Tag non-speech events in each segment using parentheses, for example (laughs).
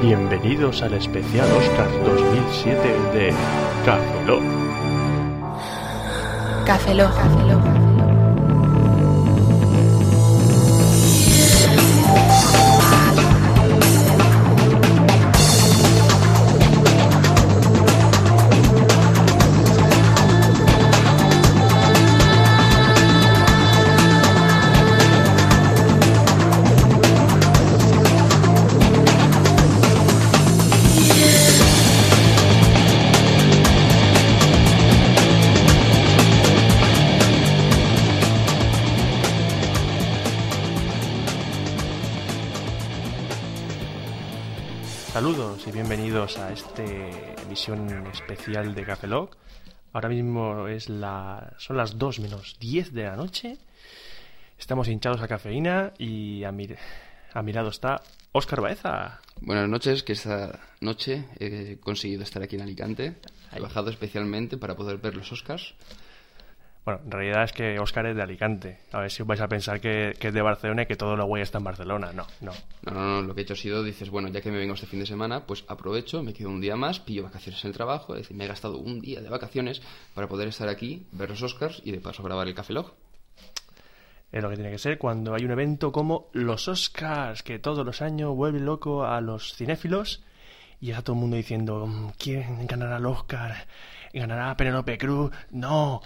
Bienvenidos al especial Oscar 2007 de Café Lock. Café Saludos y bienvenidos a esta emisión especial de Café Lock. Ahora mismo es la, son las 2 menos 10 de la noche. Estamos hinchados a cafeína y a mi, a mi lado está Óscar Baeza. Buenas noches, que esta noche he conseguido estar aquí en Alicante. He bajado especialmente para poder ver los Oscars. Bueno, en realidad es que Óscar es de Alicante. A ver si vais a pensar que, que es de Barcelona y que todo lo güey está en Barcelona. No, no. No, no, no, lo que he hecho ha sido, dices, bueno, ya que me vengo este fin de semana, pues aprovecho, me quedo un día más, pillo vacaciones en el trabajo, es decir, me he gastado un día de vacaciones para poder estar aquí, ver los Oscars y de paso grabar el Café Log. Es lo que tiene que ser cuando hay un evento como los Oscars, que todos los años vuelve loco a los cinéfilos y está todo el mundo diciendo, "Mm, ¿quién ganará el Oscar? ¿Ganará Penélope Cruz? No,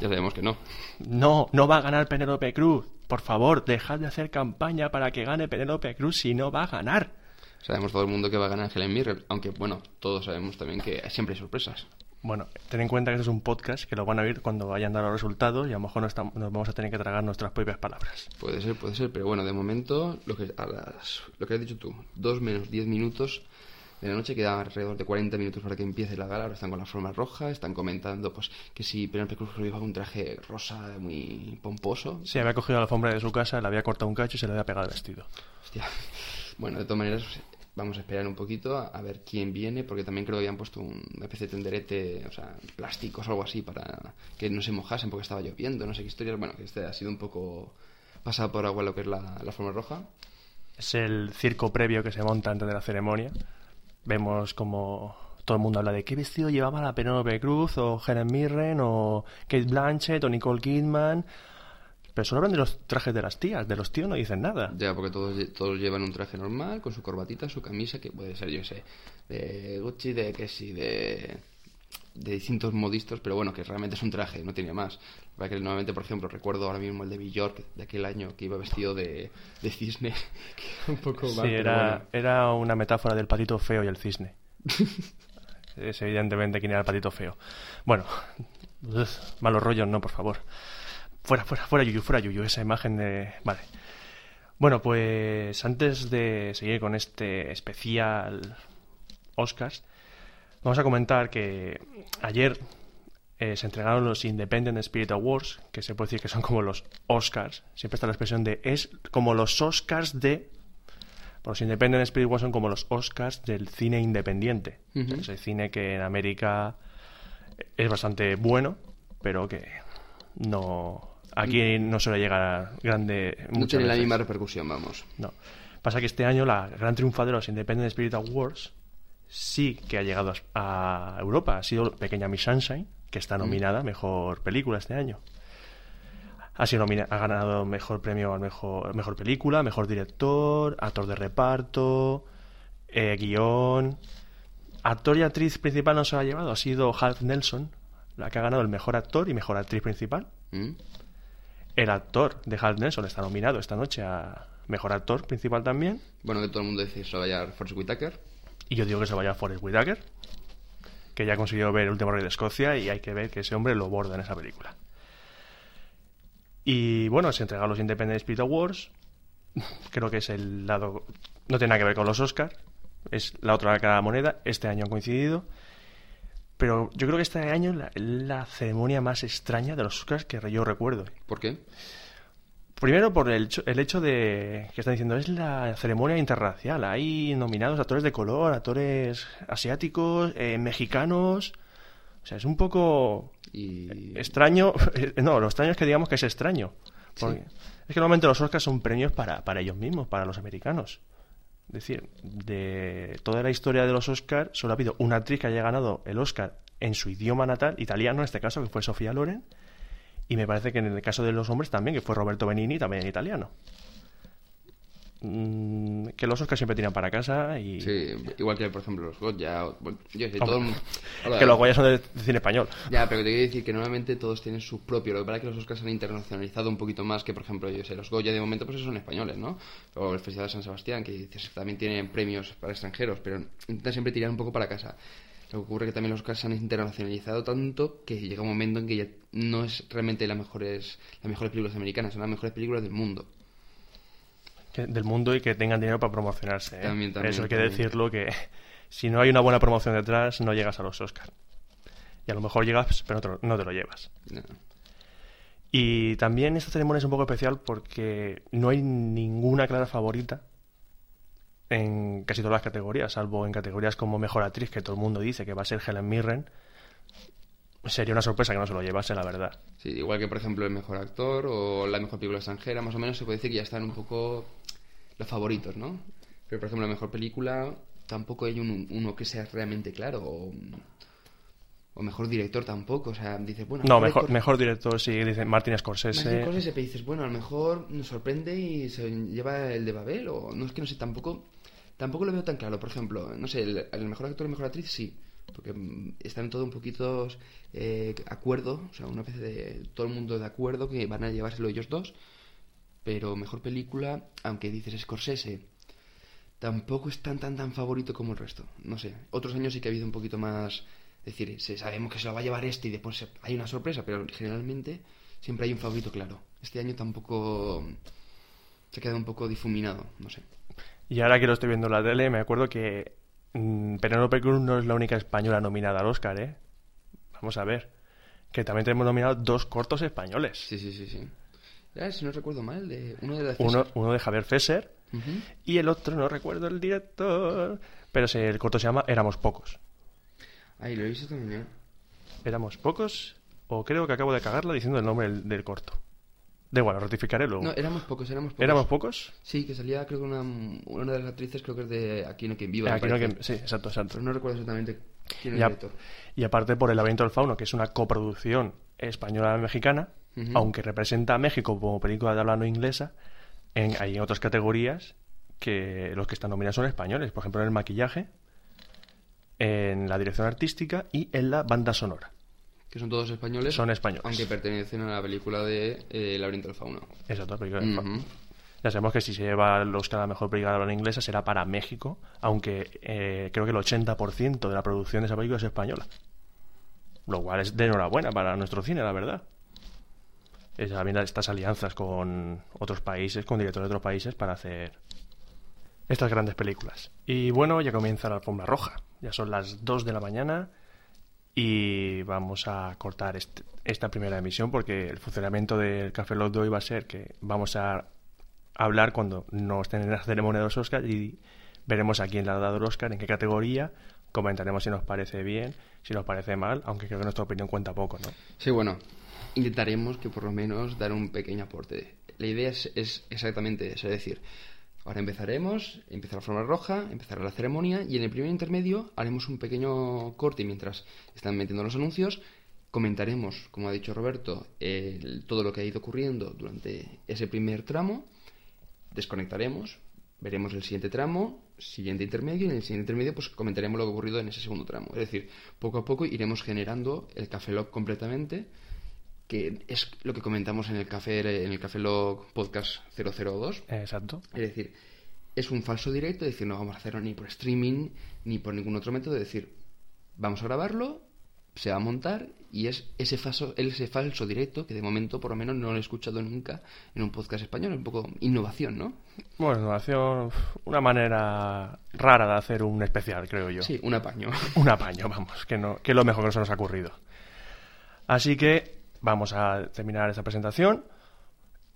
Ya sabemos que no. no, no va a ganar Penélope Cruz. Por favor, dejad de hacer campaña para que gane Penélope Cruz si no va a ganar. Sabemos todo el mundo que va a ganar Helen Mirren, aunque bueno, todos sabemos también que siempre hay sorpresas. Bueno, ten en cuenta que este es un podcast que lo van a oír cuando vayan a dar los resultados y a lo mejor no estamos- nos vamos a tener que tragar nuestras propias palabras. Puede ser, puede ser, pero bueno, de momento, lo que, a las, lo que has dicho tú, 2 menos 10 minutos de la noche, quedan alrededor de 40 minutos para que empiece la gala, ahora están con la forma roja, están comentando pues que si Penélope Cruz llevaba un traje rosa muy pomposo. Sí, había cogido la alfombra de su casa, le había cortado un cacho y se le había pegado el vestido. Hostia. Bueno, de todas maneras, vamos a esperar un poquito a, a ver quién viene, porque también creo que habían puesto un- una especie de tenderete, o sea, plásticos o algo así para que no se mojasen porque estaba lloviendo, no sé qué historias. Bueno, que este ha sido un poco pasado por agua lo que es la, la forma roja. Es el circo previo que se monta antes de la ceremonia. Vemos como todo el mundo habla de qué vestido llevaba la Penélope Cruz o Helen Mirren o Kate Blanchett o Nicole Kidman. Pero solo hablan de los trajes de las tías, de los tíos no dicen nada. Ya, porque todos, todos llevan un traje normal, con su corbatita, su camisa, que puede ser, yo sé, de Gucci, de que sí, de, de distintos modistos, pero bueno, que realmente es un traje, no tiene más. Para que normalmente, por ejemplo, recuerdo ahora mismo el de Bjork de aquel año que iba vestido de, de cisne, (laughs) que era un poco Sí, mal, pero era, bueno. era una metáfora del patito feo y el cisne. (laughs) es evidentemente quién era el patito feo. Bueno, ugh, malos rollos, no, por favor. Fuera, fuera, fuera, Yuyu, fuera, Yuyu, esa imagen de... Vale. Bueno, pues antes de seguir con este especial Oscars, vamos a comentar que ayer eh, se entregaron los Independent Spirit Awards, que se puede decir que son como los Oscars. Siempre está la expresión de es como los Oscars de pues los Independent Spirit Awards son como los Oscars del cine independiente. Ujú. Ese cine que en América es bastante bueno, pero que no aquí no suele llegar a grande No tiene la misma repercusión, vamos. No. Pasa que este año la gran triunfadora de los Independent Spirit Awards sí que ha llegado a a Europa. Ha sido Pequeña Miss Sunshine, que está nominada a Mejor Película este año. Ha, sido nomina- ha ganado mejor premio al mejor, mejor película, mejor director, actor de reparto, eh, guion. Actor y actriz principal no se lo ha llevado, ha sido Half Nelson, la que ha ganado el mejor actor y mejor actriz principal. ¿Mm? El actor de Hal Nelson está nominado esta noche a Mejor Actor Principal también. Bueno, que todo el mundo dice que se va a llamar Forrest Whitaker. Y yo digo que se vaya a Forrest Whitaker, que ya consiguió ver El último rey de Escocia y hay que ver que ese hombre lo borda en esa película. Y bueno, se entregaron los Independent Spirit Awards. (laughs) Creo que es el lado. No tiene nada que ver con los Oscars. Es la otra cara de la moneda. Este año han coincidido. Pero yo creo que este año la, la ceremonia más extraña de los Oscars que yo recuerdo. ¿Por qué? Primero por el, el hecho de que están diciendo es la ceremonia internacional. Hay nominados actores de color, actores asiáticos, eh, mexicanos. O sea, es un poco Y... extraño. (laughs) No, lo extraño es que digamos que es extraño. Porque Es que normalmente los Oscars son premios para, para ellos mismos, para los americanos. Es decir, de toda la historia de los Oscars, solo ha habido una actriz que haya ganado el Oscar en su idioma natal, italiano en este caso, que fue Sofía Loren. Y me parece que en el caso de los hombres también, que fue Roberto Benini, también en italiano. Mm, que los Oscars siempre tiran para casa y Sí, igual que por ejemplo los Goya. Bueno, yo sé, todo el (laughs) que los Goya son de, cine español. Ya, pero te quiero decir que normalmente todos tienen su propio. Lo que pasa es que los Oscars se han internacionalizado un poquito más que, por ejemplo, yo sé, los Goya de momento pues son españoles, ¿no? O el Festival de San Sebastián, que dices, también tienen premios para extranjeros, pero intentan siempre tirar un poco para casa. Lo que ocurre es que también los Oscars se han internacionalizado tanto que llega un momento en que ya no es realmente las mejores, las mejores películas americanas, son las mejores películas del mundo. que- del mundo y que tengan dinero para promocionarse. ¿eh? También, también, Eso hay que decirlo, que (laughs) si no hay una buena promoción detrás, no llegas a los Oscars. Y a lo mejor llegas, pero no te lo, no te lo llevas. No. Y también esta ceremonia es un poco especial porque no hay ninguna clara favorita en casi todas las categorías, salvo en categorías como Mejor Actriz, que todo el mundo dice que va a ser Helen Mirren. Sería una sorpresa que no se lo llevase, la verdad. Sí, igual que por ejemplo el mejor actor o la mejor película extranjera, más o menos se puede decir que ya están un poco los favoritos, ¿no? Pero por ejemplo la mejor película tampoco hay un- uno que sea realmente claro o mejor director tampoco, o sea, dices, bueno, No, mejor mejor, director- sí, dice Martin Martin Scorsese. Scorsese, pero dices, bueno, a lo mejor nos sorprende y se lleva el de Babel o no es que no sé, tampoco tampoco lo veo tan claro, por ejemplo, no sé, el, el mejor actor y mejor actriz sí, porque mm, están todo un poquito eh, acuerdo, o sea, una vez de todo el mundo de acuerdo que van a llevárselo ellos dos, pero mejor película, aunque dices Scorsese, tampoco es tan tan tan favorito como el resto, no sé, otros años sí que ha habido un poquito más, es decir, sabemos que se lo va a llevar este y después hay una sorpresa, pero generalmente siempre hay un favorito claro. Este año tampoco se ha quedado un poco difuminado, no sé. Y ahora que lo estoy viendo en la tele, me acuerdo que mm, Penélope Cruz no es la única española nominada al Oscar, ¿eh? Vamos a ver. Que también tenemos nominados dos cortos españoles. Sí, sí, sí, sí. Ya, si no recuerdo mal, de uno de la Uno, uno de Javier Fesser y el otro, no recuerdo el director, pero el corto se llama Éramos Pocos. Ahí lo he visto también. ¿eh? ¿Éramos Pocos? O creo que acabo de cagarla diciendo el nombre del, del corto. Da igual, lo rectificaré luego. No, éramos pocos, éramos pocos. ¿Éramos Pocos? Sí, que salía creo que una, una de las actrices creo que es de Aquí no quien viva. me Aquí no parece. que- Sí, exacto, exacto. Pero no recuerdo exactamente quién es el director. Y aparte por El laberinto del fauno, que es una coproducción española-mexicana, aunque representa a México como película de habla no inglesa, en, hay otras categorías que los que están nominados son españoles, por ejemplo en el maquillaje, en la dirección artística y en la banda sonora. Que son todos españoles. Son españoles. Aunque pertenecen a la película de eh, laberinto del fauno. Exacto, película del fauno. Ujú. Ya sabemos que si se lleva el Oscar a la mejor película de habla inglesa será para México, aunque eh, creo que el 80% de la producción de esa película es española. Lo cual es de enhorabuena para nuestro cine, la verdad. Es también estas alianzas con otros países, con directores de otros países para hacer estas grandes películas. Y bueno, ya comienza la alfombra roja. Ya son las 2 de la mañana y vamos a cortar esta primera emisión porque el funcionamiento del Café Lock de hoy va a ser que vamos a hablar cuando no estén en la ceremonia de los Oscars y veremos a quién le ha dado el Oscar, en qué categoría, comentaremos si nos parece bien, si nos parece mal, aunque creo que nuestra opinión cuenta poco, ¿no? Sí, bueno, intentaremos que por lo menos dar un pequeño aporte. La idea es, es exactamente eso, es decir, ahora empezaremos, empezará la forma roja, empezará la ceremonia y en el primer intermedio haremos un pequeño corte mientras están metiendo los anuncios. Comentaremos, como ha dicho Roberto, el- todo lo que ha ido ocurriendo durante ese primer tramo. Desconectaremos, veremos el siguiente tramo, siguiente intermedio, y en el siguiente intermedio pues comentaremos lo que ha ocurrido en ese segundo tramo. Es decir, poco a poco iremos generando el Café Lock completamente, que es lo que comentamos en el Café, en el Café Lock Podcast 002. Exacto. Es decir, es un falso directo, decir, no vamos a hacerlo ni por streaming ni por ningún otro método, es decir, vamos a grabarlo, se va a montar y es ese falso, ese falso directo que de momento por lo menos no lo he escuchado nunca en un podcast español, un poco innovación, ¿no? Bueno, innovación, una manera rara de hacer un especial, creo yo. Sí, un apaño. Un apaño, vamos, que, no, que es lo mejor que se nos ha ocurrido. Así que vamos a terminar esta presentación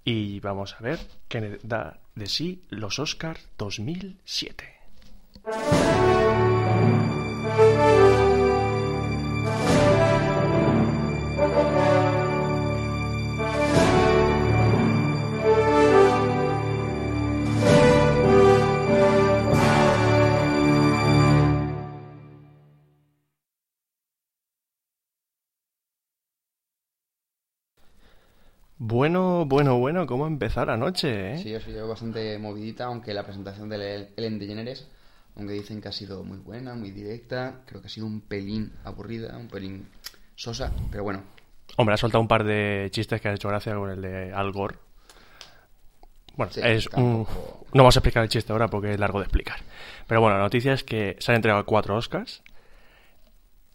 y vamos a ver qué da de sí los Oscars 2007. Bueno, bueno, bueno, ¿cómo empezar la noche, eh? Sí, ha sido bastante movidita, aunque la presentación de Ellen DeGeneres, aunque dicen que ha sido muy buena, muy directa, creo que ha sido un pelín aburrida, un pelín sosa, pero bueno. Hombre, ha soltado un par de chistes que ha hecho gracia con el de Al Gore. Bueno, Sí, es un... No vamos a explicar el chiste ahora porque es largo de explicar. Pero bueno, la noticia es que se han entregado cuatro Oscars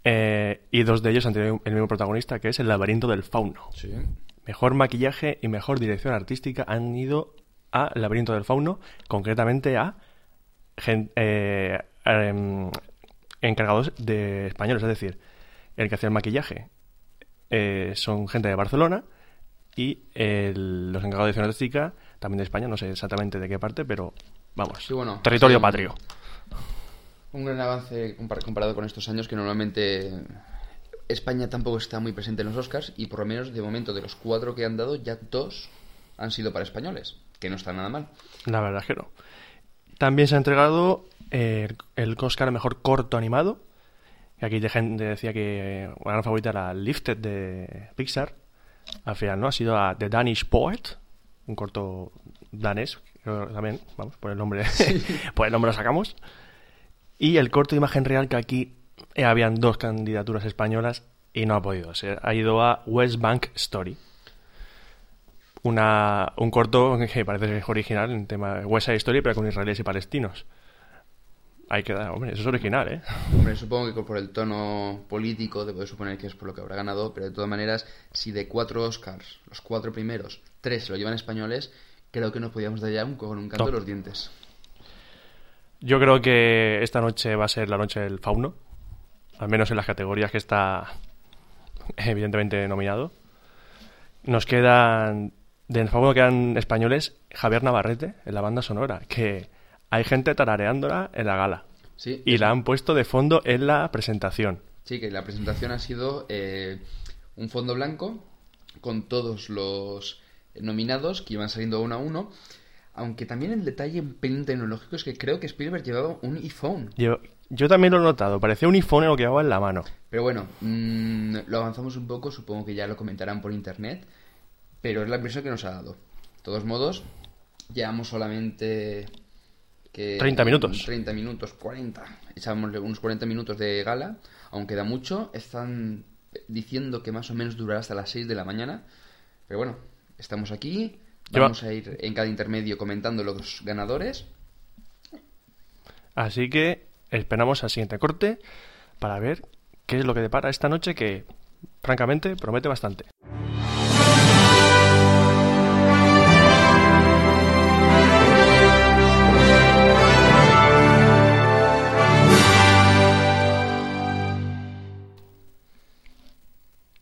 eh, y dos de ellos han tenido el mismo protagonista, que es El laberinto del fauno. Sí. Mejor maquillaje y mejor dirección artística han ido a laberinto del fauno, concretamente a gen- eh, em, encargados de españoles, es decir, el que hacía el maquillaje eh, son gente de Barcelona y el- los encargados de dirección artística también de España, no sé exactamente de qué parte, pero vamos, Sí, bueno, territorio sí, patrio. Un gran avance compar- comparado con estos años que normalmente España tampoco está muy presente en los Oscars y por lo menos de momento de los cuatro que han dado ya dos han sido para españoles, que no está nada mal. La verdad es que no. También se ha entregado eh, el Oscar mejor corto animado. Aquí de gente decía que una gran favorita era Lifted de Pixar. Al final no, ha sido a The Danish Poet, un corto danés, creo que también, vamos, por el nombre, (laughs) por el nombre lo sacamos. Y el corto de imagen real que aquí eh, habían dos candidaturas españolas y no ha podido ser. Ha ido a West Bank Story una, un corto que parece que es original en tema de West Side Story, pero con israelíes y palestinos. Hay que dar, hombre, eso es original, ¿eh? Hombre, supongo que por el tono político debo de suponer que es por lo que habrá ganado, pero de todas maneras, si de cuatro Oscars, los cuatro primeros, tres se lo llevan españoles, creo que nos podíamos dar ya un, con un canto No. de los dientes. Yo creo que esta noche va a ser la noche del fauno, al menos en las categorías que está evidentemente nominado. Nos quedan, del fauno quedan españoles, Javier Navarrete en la banda sonora, que hay gente tarareándola en la gala. Sí, Y la han puesto de fondo en la presentación. Sí, que la presentación ha sido eh, un fondo blanco con todos los nominados que iban saliendo uno a uno. Aunque también el detalle un pelín tecnológico es que creo que Spielberg llevaba un iPhone. Yo, yo también lo he notado, parecía un iPhone lo que llevaba en la mano. Pero bueno, mm, lo avanzamos un poco, supongo que ya lo comentarán por internet. Pero es la impresión que nos ha dado. De todos modos, llevamos solamente... Que, 30 minutos. 30 minutos, 40. Echámosle unos 40 minutos de gala. Aunque da mucho, están diciendo que más o menos durará hasta las 6 de la mañana. Pero bueno, estamos aquí. Lleva- Vamos a ir en cada intermedio comentando los ganadores. Así que esperamos al siguiente corte para ver qué es lo que depara esta noche que, francamente, promete bastante.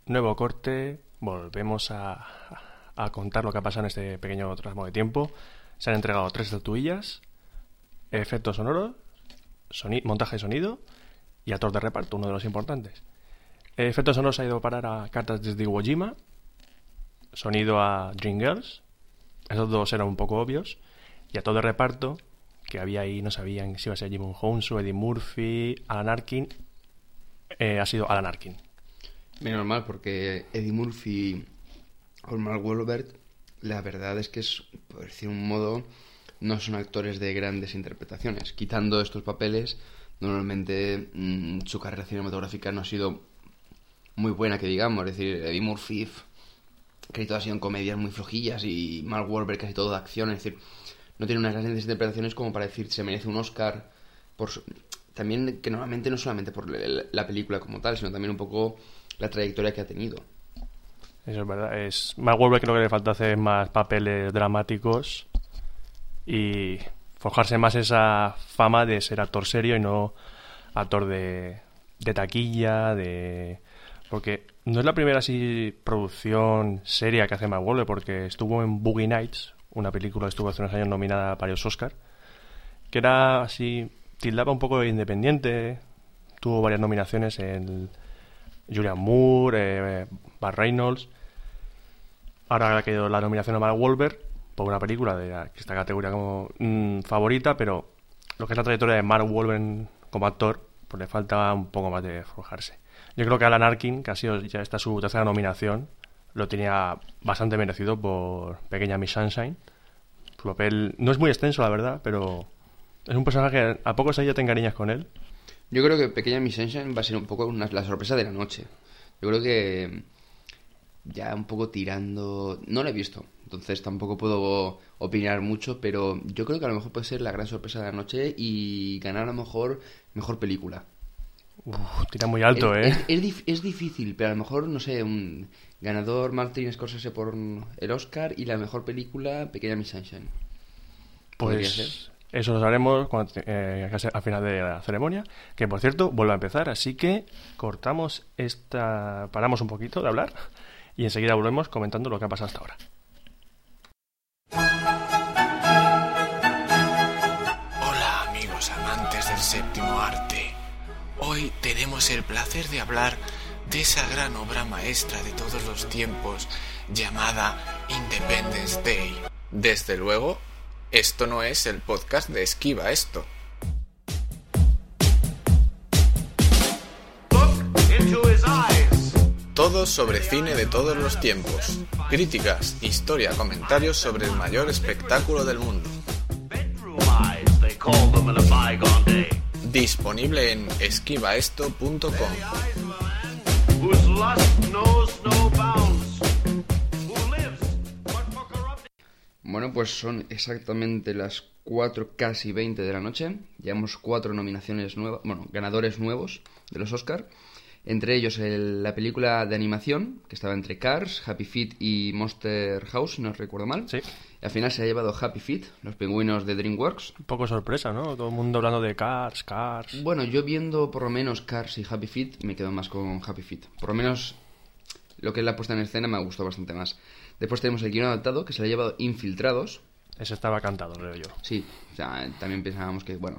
Nuevo corte, volvemos a, a contar lo que ha pasado en este pequeño tramo de tiempo. Se han entregado tres estatuillas, efectos sonoros, montaje de sonido y actor de reparto, uno de los importantes. Efectos sonoros ha ido a parar a cartas desde Iwo Jima, sonido a Dreamgirls, esos dos eran un poco obvios, y actor de reparto, que había ahí, no sabían si iba a ser Jimon Hounsou, Eddie Murphy, Alan Arkin, eh, ha sido Alan Arkin. Menos mal, porque Eddie Murphy Mark Wahlberg, la verdad es que es, por decir un modo, no son actores de grandes interpretaciones. Quitando estos papeles, normalmente mm, su carrera cinematográfica no ha sido muy buena, que digamos. Es decir, Eddie Murphy casi ha sido comedias muy flojillas y Mark Wahlberg casi todo de acción. Es decir, no tiene unas grandes interpretaciones como para decir se merece un Oscar por su- también que normalmente no solamente por la película como tal, sino también un poco la trayectoria que ha tenido. Eso es verdad. Es Mark creo que le falta hacer más papeles dramáticos y forjarse más esa fama de ser actor serio y no actor de, de taquilla, de... Porque no es la primera así producción seria que hace Mark porque estuvo en Boogie Nights, una película que estuvo hace unos años nominada a varios Oscar, que era así, tildaba un poco de independiente, tuvo varias nominaciones en Julian Moore, eh, Bart Reynolds. Ahora ha quedado la nominación a Mark Wahlberg por una película de esta categoría como mm, favorita, pero lo que es la trayectoria de Mark Wahlberg como actor, pues le falta un poco más de forjarse. Yo creo que Alan Arkin, que ha sido ya esta su tercera nominación lo tenía bastante merecido por Pequeña Miss Sunshine. Su papel no es muy extenso, la verdad, pero es un personaje que a poco se ya te encariñas con él. Yo creo que Pequeña Miss Sunshine va a ser un poco una- la sorpresa de la noche. Yo creo que ya un poco tirando... No lo he visto, entonces tampoco puedo opinar mucho, pero yo creo que a lo mejor puede ser la gran sorpresa de la noche y ganar a lo mejor mejor película. Uf, tira muy alto, es, ¿eh? es- es dif- es difícil, pero a lo mejor, no sé, un ganador Martin Scorsese por el Oscar y la mejor película Pequeña Miss Sunshine. Podría ser. Eso lo cuando, eh, al final de la ceremonia, que por cierto vuelve a empezar, así que cortamos esta, paramos un poquito de hablar y enseguida volvemos comentando lo que ha pasado hasta ahora. Hola amigos amantes del séptimo arte. Hoy tenemos el placer de hablar de esa gran obra maestra de todos los tiempos llamada Independence Day. Desde luego, esto no es el podcast de Esquiva esto. Todo sobre cine de todos los tiempos. Críticas, historia, comentarios sobre el mayor espectáculo del mundo. Disponible en esquivaesto.com. Bueno, pues son exactamente las 4, casi 20 de la noche. Llevamos cuatro nominaciones nuevas, bueno, ganadores nuevos de los Oscar. Entre ellos el- la película de animación, que estaba entre Cars, Happy Feet y Monster House, si no recuerdo mal. Sí. Y al final se ha llevado Happy Feet, los pingüinos de DreamWorks. Un poco sorpresa, ¿no? Todo el mundo hablando de Cars, Cars. Bueno, yo viendo por lo menos Cars y Happy Feet, me quedo más con Happy Feet. Por lo menos lo que es la puesta en escena me gustó bastante más. Después tenemos el guion adaptado, que se le ha llevado Infiltrados, Ese estaba cantado, creo yo. Sí, o sea, también pensábamos que, bueno,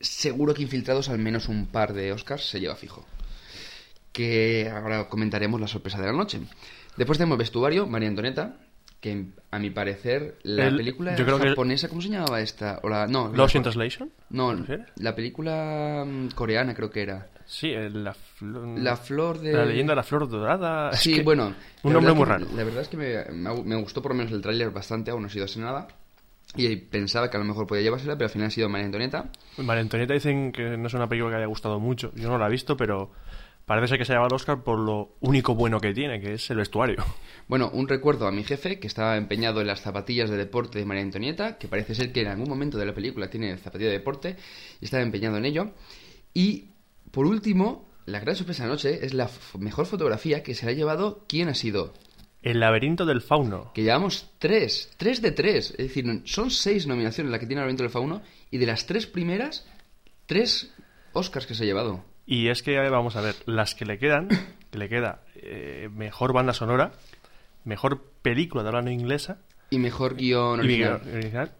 seguro que Infiltrados al menos un par de Oscars se lleva fijo. Que ahora comentaremos la sorpresa de la noche. Después tenemos vestuario, María Antonieta, que a mi parecer la El- película yo creo que- japonesa, ¿cómo se llamaba esta? O la, no, la, ¿Lost in Translation? no, la película mm, coreana creo que era. Sí, el- la, La flor de... La leyenda de la flor dorada. (laughs) es Sí, que- bueno. Un la nombre muy que- raro. La verdad es que me, me gustó por lo menos el tráiler bastante, aún no ha sido así nada. Y pensaba que a lo mejor podía llevársela, pero al final ha sido María Antonieta. María Antonieta dicen que no es una película que haya gustado mucho. Yo no la he visto, pero parece ser que se ha llevado el Oscar por lo único bueno que tiene, que es el vestuario. Bueno, un recuerdo a mi jefe que estaba empeñado en las zapatillas de deporte de María Antonieta, que parece ser que en algún momento de la película tiene zapatilla de deporte y estaba empeñado en ello. Y por último, la gran sorpresa de la noche es la mejor fotografía que se la ha llevado. ¿Quién ha sido? El laberinto del fauno. Que llevamos tres, tres de tres. Es decir, son seis nominaciones las que tiene el evento del Fauno y de las tres primeras, tres Oscars que se ha llevado. Y es que, vamos a ver, las que le quedan, que le queda eh, mejor banda sonora, mejor película de habla no inglesa Y mejor guion y original.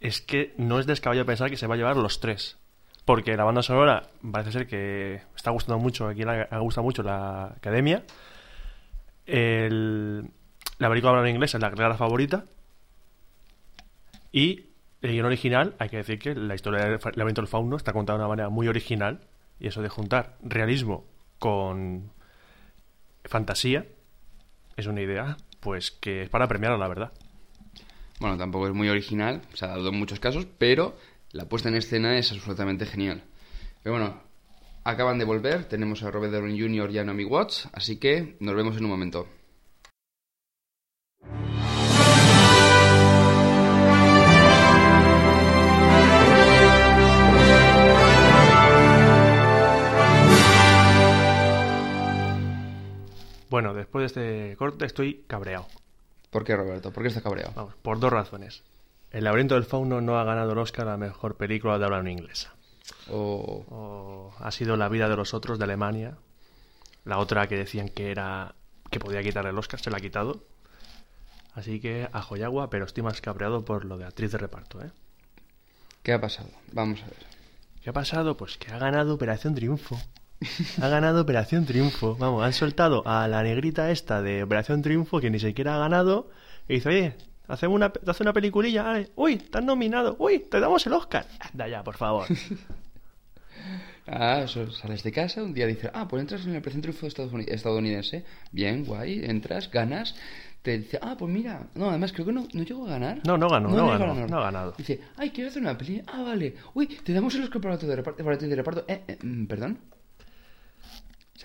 es que no es descabellado pensar que se va a llevar los tres. Porque la banda sonora parece ser que está gustando mucho, aquí le ha gustado mucho la academia. El- la película de habla no inglesa es la clara favorita. Y el guion original, hay que decir que la historia del laberinto del fauno está contada de una manera muy original. Y eso de juntar realismo con fantasía es una idea, pues que es para premiarla, la verdad. Bueno, tampoco es muy original, se ha dado en muchos casos, pero la puesta en escena es absolutamente genial. Pero bueno, acaban de volver, tenemos a Robert Downey Jr. y a Naomi Watts, así que nos vemos en un momento. Bueno, después de este corte estoy cabreado. ¿Por qué, Roberto? ¿Por qué estás cabreado? Vamos, por dos razones. El laberinto del fauno no ha ganado el Oscar a la mejor película de habla no inglesa. O... O ha sido La vida de los otros de Alemania. La otra que decían que era que podía quitar el Oscar se la ha quitado. Así que a Joyagua, pero estoy más cabreado por lo de actriz de reparto, ¿eh? ¿Qué ha pasado? Vamos a ver. ¿Qué ha pasado? Pues que ha ganado Operación Triunfo. Ha ganado Operación Triunfo. Vamos, han soltado a la negrita esta de Operación Triunfo que ni siquiera ha ganado. Y dice, oye, hacemos una, te hace una peliculilla. Uy, has nominado. Uy, te damos el Oscar. Anda ya, por favor. (laughs) Ah, eso, sales de casa, un día dices, ah, pues entras en el precentro estadounid- estadounidense. Bien, guay, entras, ganas. Te dice, ah, pues mira, no, además creo que no, no llego a ganar. No, no ganó, no llegó ganó, no ha ganado. Dice, ay, quiero hacer una peli. Ah, vale. Uy, te damos el Oscar para tu de reparto. Para tu de reparto. Eh, eh, mm, ¿Perdón?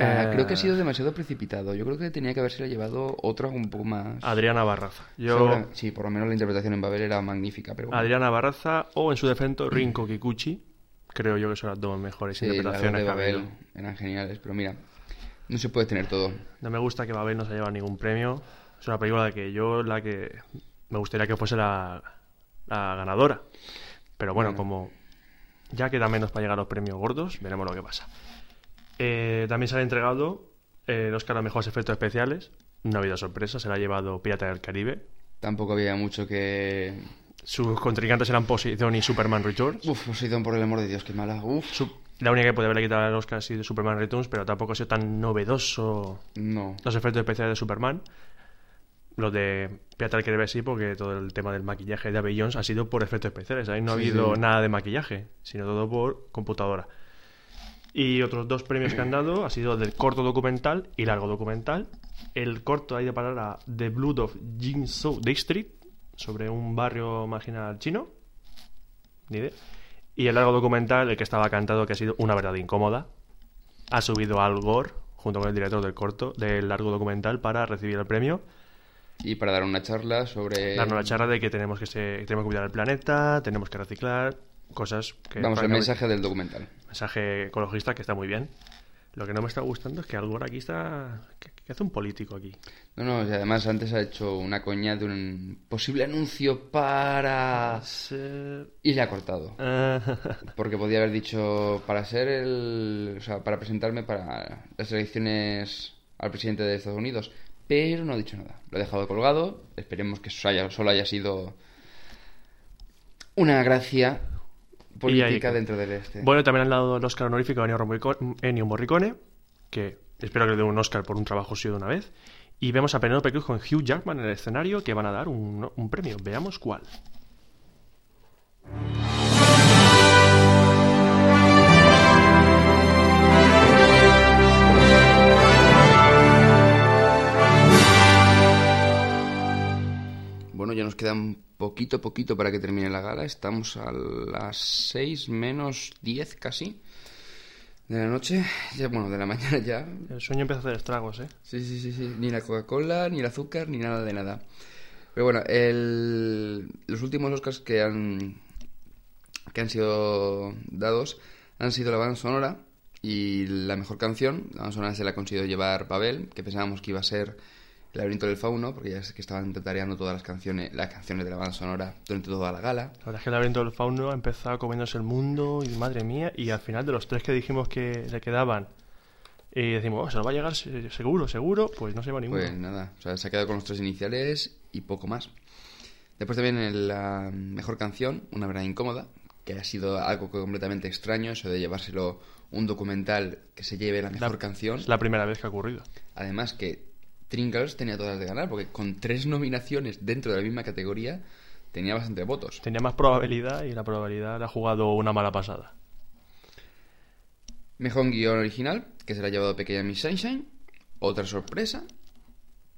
Sea, Eh. creo que ha sido demasiado precipitado. Yo creo que tenía que haberse llevado otro un poco más... Adriana Barraza. Yo, Sí, por lo menos la interpretación en Babel era magnífica, pero bueno. Adriana Barraza o en su defecto Rinko Kikuchi. Creo yo que son las dos mejores Sí, interpretaciones de Babel eran geniales, pero mira, no se puede tener todo. No me gusta que Babel no se lleva ningún premio. Es una película de que yo la que me gustaría que fuese la, la ganadora. Pero bueno, Bueno. como ya queda menos para llegar a los premios gordos, veremos lo que pasa. Eh, también se ha entregado eh, el Oscar a mejores efectos especiales. No ha habido sorpresa, se la ha llevado Pirata del Caribe. Tampoco había mucho que... Sus contrincantes eran Poseidon y Superman Returns. Uf, Poseidon, por el amor de Dios, qué mala. Uf, Su- la única que puede haberle quitado el Oscar ha sido Superman Returns, pero tampoco ha sido tan novedoso no. los efectos especiales de Superman. Los de Pirata del Caribe sí, porque todo el tema del maquillaje de Jones ha sido por efectos especiales. Ahí no ha Sí, habido sí. nada de maquillaje, sino todo por computadora. Y otros dos premios que han dado ha sido del corto documental y largo documental. El corto ha ido a parar a The Blood of Jinzhou District, sobre un barrio marginal chino. Ni idea. Y el largo documental, el que estaba cantado, que ha sido una verdad incómoda, ha subido Al Gore, junto con el director del corto, del largo documental, para recibir el premio. Y para dar una charla sobre... Darnos la charla de que tenemos que, se- tenemos que cuidar el planeta, tenemos que reciclar, cosas que... Vamos, el mensaje del documental. Mensaje ecologista que está muy bien. Lo que no me está gustando es que Al Gore aquí está... ¿Qué, qué hace un político aquí? No, no, y además antes ha hecho una coña de un posible anuncio para... Ser- Y le ha cortado. (laughs) Ah, Porque podía haber dicho para ser el... O sea, para presentarme para las elecciones al presidente de Estados Unidos. Pero no ha dicho nada. Lo ha dejado colgado. Esperemos que eso haya- solo haya sido una gracia política dentro del este. Bueno, también han dado el Oscar honorífico a Ennio Morrico- Ennio Morricone, que espero que le dé un Oscar por un trabajo suyo de una vez. Y vemos a Penélope Cruz con Hugh Jackman en el escenario que van a dar un, un premio. Veamos cuál. Bueno, ya nos queda poquito, poquito para que termine la gala. Estamos a las 6 menos 10 casi de la noche. Ya, bueno, de la (laughs) mañana ya. El sueño empieza a hacer estragos, ¿eh? Sí, sí, sí, sí. Ni la Coca-Cola, ni el azúcar, ni nada de nada. Pero bueno, el- los últimos Oscars que han, que han sido dados han sido la banda sonora y la mejor canción. La banda sonora se la ha conseguido llevar Pavel, que pensábamos que iba a ser El laberinto del fauno, porque ya sé que estaban tatareando todas las canciones, las canciones de la banda sonora durante toda la gala. La verdad es que el laberinto del fauno ha empezado comiéndose el mundo y madre mía, y al final de los tres que dijimos que le quedaban, y decimos, oh, se lo va a llegar se- seguro, seguro, pues no se va ninguno. Pues nada, o sea, se ha quedado con los tres iniciales y poco más. Después también la mejor canción, Una verdad incómoda, que ha sido algo completamente extraño, eso de llevárselo un documental que se lleve la mejor La- canción. Es la primera vez que ha ocurrido. Además que Trinkles tenía todas de ganar, porque con tres nominaciones dentro de la misma categoría tenía bastantes votos. Tenía más probabilidad y la probabilidad le ha jugado una mala pasada. Mejor guion original, que se la ha llevado Pequeña Miss Sunshine. Otra sorpresa,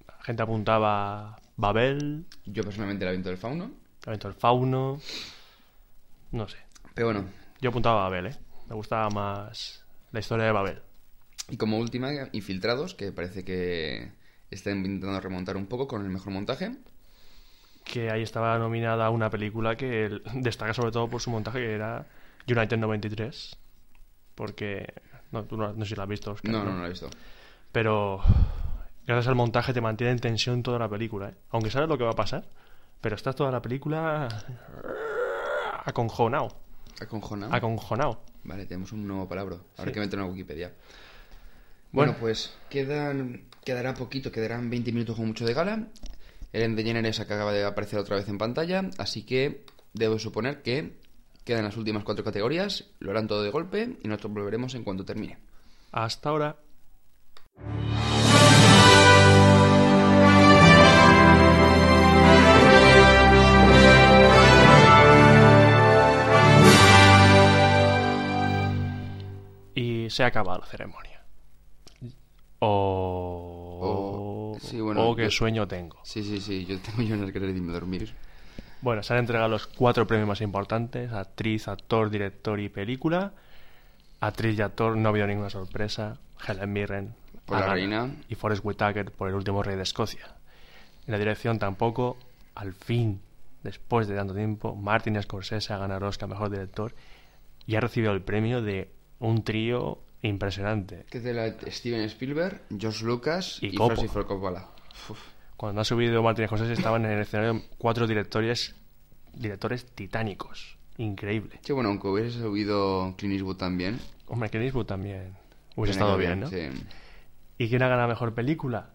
La gente apuntaba Babel, yo personalmente la viento del fauno. laberinto del fauno, no sé. Pero bueno, Yo apuntaba a Babel, ¿eh? Me gustaba más la historia de Babel. Y como última, Infiltrados, que parece que están intentando remontar un poco con el mejor montaje. que ahí estaba nominada una película que (laughs) destaca sobre todo por su montaje que era United 93 porque no, tú no, no sé si la has visto Oscar, No, no, no lo he visto. pero gracias al montaje te mantiene en tensión toda la película ¿eh? aunque sabes lo que va a pasar pero estás toda la película aconjonado Aconjonado. aconjonado Vale, tenemos un nuevo palabra. Habrá Sí. que meterlo en Wikipedia. Bueno. Bueno, pues quedan, quedará poquito, quedarán 20 minutos con mucho de gala. Ellen DeGeneres acaba de aparecer otra vez en pantalla, así que debo suponer que quedan las últimas cuatro categorías, lo harán todo de golpe y nosotros volveremos en cuanto termine. hasta ahora se ha acabado la ceremonia. O... O- sí, bueno, o qué yo- sueño tengo. Sí, sí, sí, yo tengo (laughs) yo en querer irme a dormir. Bueno, se han entregado los cuatro premios más importantes: actriz, actor, director y película. Actriz y actor, no ha habido ninguna sorpresa. Helen Mirren Por la reina. Y Forrest Whitaker por el último rey de Escocia. En la dirección tampoco, al fin, después de tanto tiempo, Martin Scorsese ha ganado Oscar Mejor Director y ha recibido el premio de un trío impresionante. Que es de la Steven Spielberg, George Lucas Y y, Coppola. Francis Ford Coppola. Uf. Cuando ha subido Martin Scorsese estaban en el escenario cuatro directores, directores titánicos. Increíble. Sí, bueno, aunque hubiese subido Clint Eastwood también. Hombre, Clint Eastwood también hubiese estado que bien, ¿no? Sí. ¿Y quién ha ganado mejor película?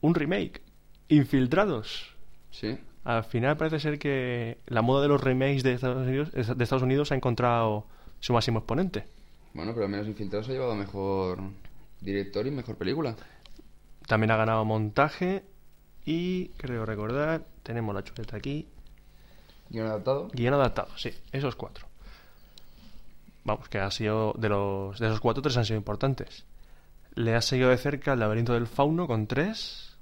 Un remake. Infiltrados. Sí. Al final parece ser que la moda de los remakes de Estados Unidos, de Estados Unidos ha encontrado su máximo exponente. Bueno, pero al menos Infiltrados ha llevado mejor director y mejor película. También ha ganado montaje y, creo recordar, tenemos la chuleta aquí. Guión adaptado. Guión adaptado, sí, esos cuatro. Vamos, que ha sido de los de esos cuatro, tres han sido importantes. Le ha seguido de cerca el laberinto del fauno con tres.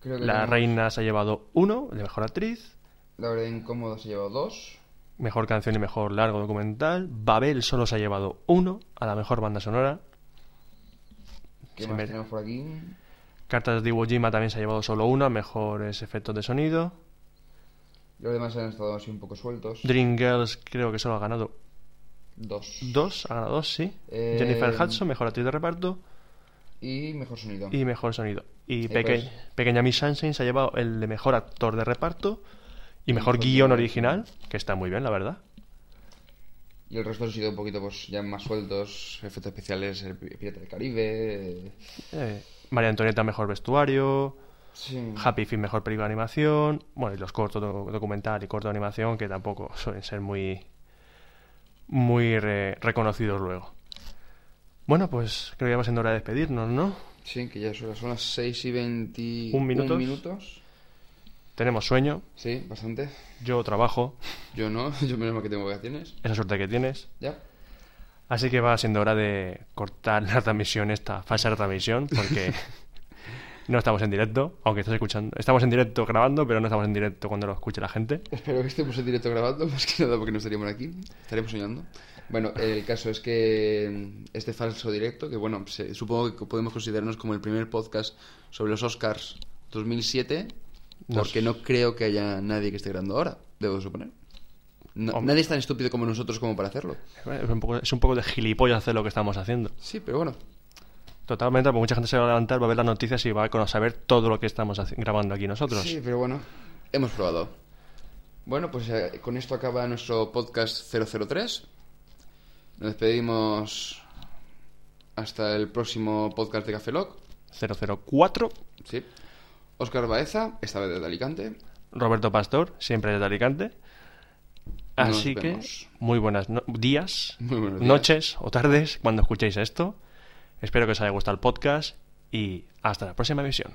Creo que La tenemos- reina se ha llevado uno, de mejor actriz. La verdad incómodo se ha llevado dos. Mejor canción y mejor largo documental. Babel solo se ha llevado uno a la mejor banda sonora. ¿Qué Se más tenemos por aquí? Cartas de Iwo Jima también se ha llevado solo uno a mejores efectos de sonido. Los demás han estado así un poco sueltos. Dreamgirls creo que solo ha ganado Dos. dos, ha ganado dos, sí. Eh, Jennifer Hudson, mejor actriz de reparto Y mejor sonido. y mejor sonido. Y Peque- pues. Pequeña Miss Sunshine se ha llevado el de mejor actor de reparto y mejor guion guion original, que está muy bien, la verdad. Y el resto han sido un poquito pues ya más sueltos. Efectos especiales, el Pi- Pirata del Caribe. Eh, María Antonieta, mejor vestuario. Sí. Happy Feet, mejor película de animación. Bueno, y los cortos doc- documental y corto de animación, que tampoco (laughs) suelen ser muy, muy re- reconocidos luego. Bueno, pues creo que ya va siendo hora de despedirnos, ¿no? Sí, que ya son las 6 y 20... ¿Un minutos? minutos. Tenemos sueño, Sí, bastante. yo trabajo, Yo no, (laughs) yo menos mal que tengo vacaciones. esa suerte que tienes. Ya. Así que va siendo hora de cortar la transmisión, esta falsa transmisión, porque (laughs) no estamos en directo, aunque estás escuchando. Estamos en directo grabando, pero no estamos en directo cuando lo escuche la gente. Espero que estemos en directo grabando, (laughs) más que nada porque no estaríamos aquí. Estaremos soñando. Bueno, el caso es que este falso directo, que bueno, se- supongo que podemos considerarnos como el primer podcast sobre los Oscars 2007, Nos- porque no creo que haya nadie que esté grabando ahora, debo suponer. No- nadie es tan estúpido como nosotros como para hacerlo. Es un poco, es un poco de gilipollas hacer lo que estamos haciendo. Sí, pero bueno, Totalmente, porque mucha gente se va a levantar, va a ver las noticias y va a saber todo lo que estamos grabando aquí nosotros. Sí, pero bueno, hemos probado. Bueno, pues eh, con esto acaba nuestro podcast 003. Nos despedimos hasta el próximo podcast de Café Lock. 004, Sí. Oscar Baeza, esta vez desde Alicante. Roberto Pastor, siempre desde Alicante. Nos Así que, vemos. muy buenas no- días, Muy buenos días. noches o tardes cuando escuchéis esto. Espero que os haya gustado el podcast y hasta la próxima emisión.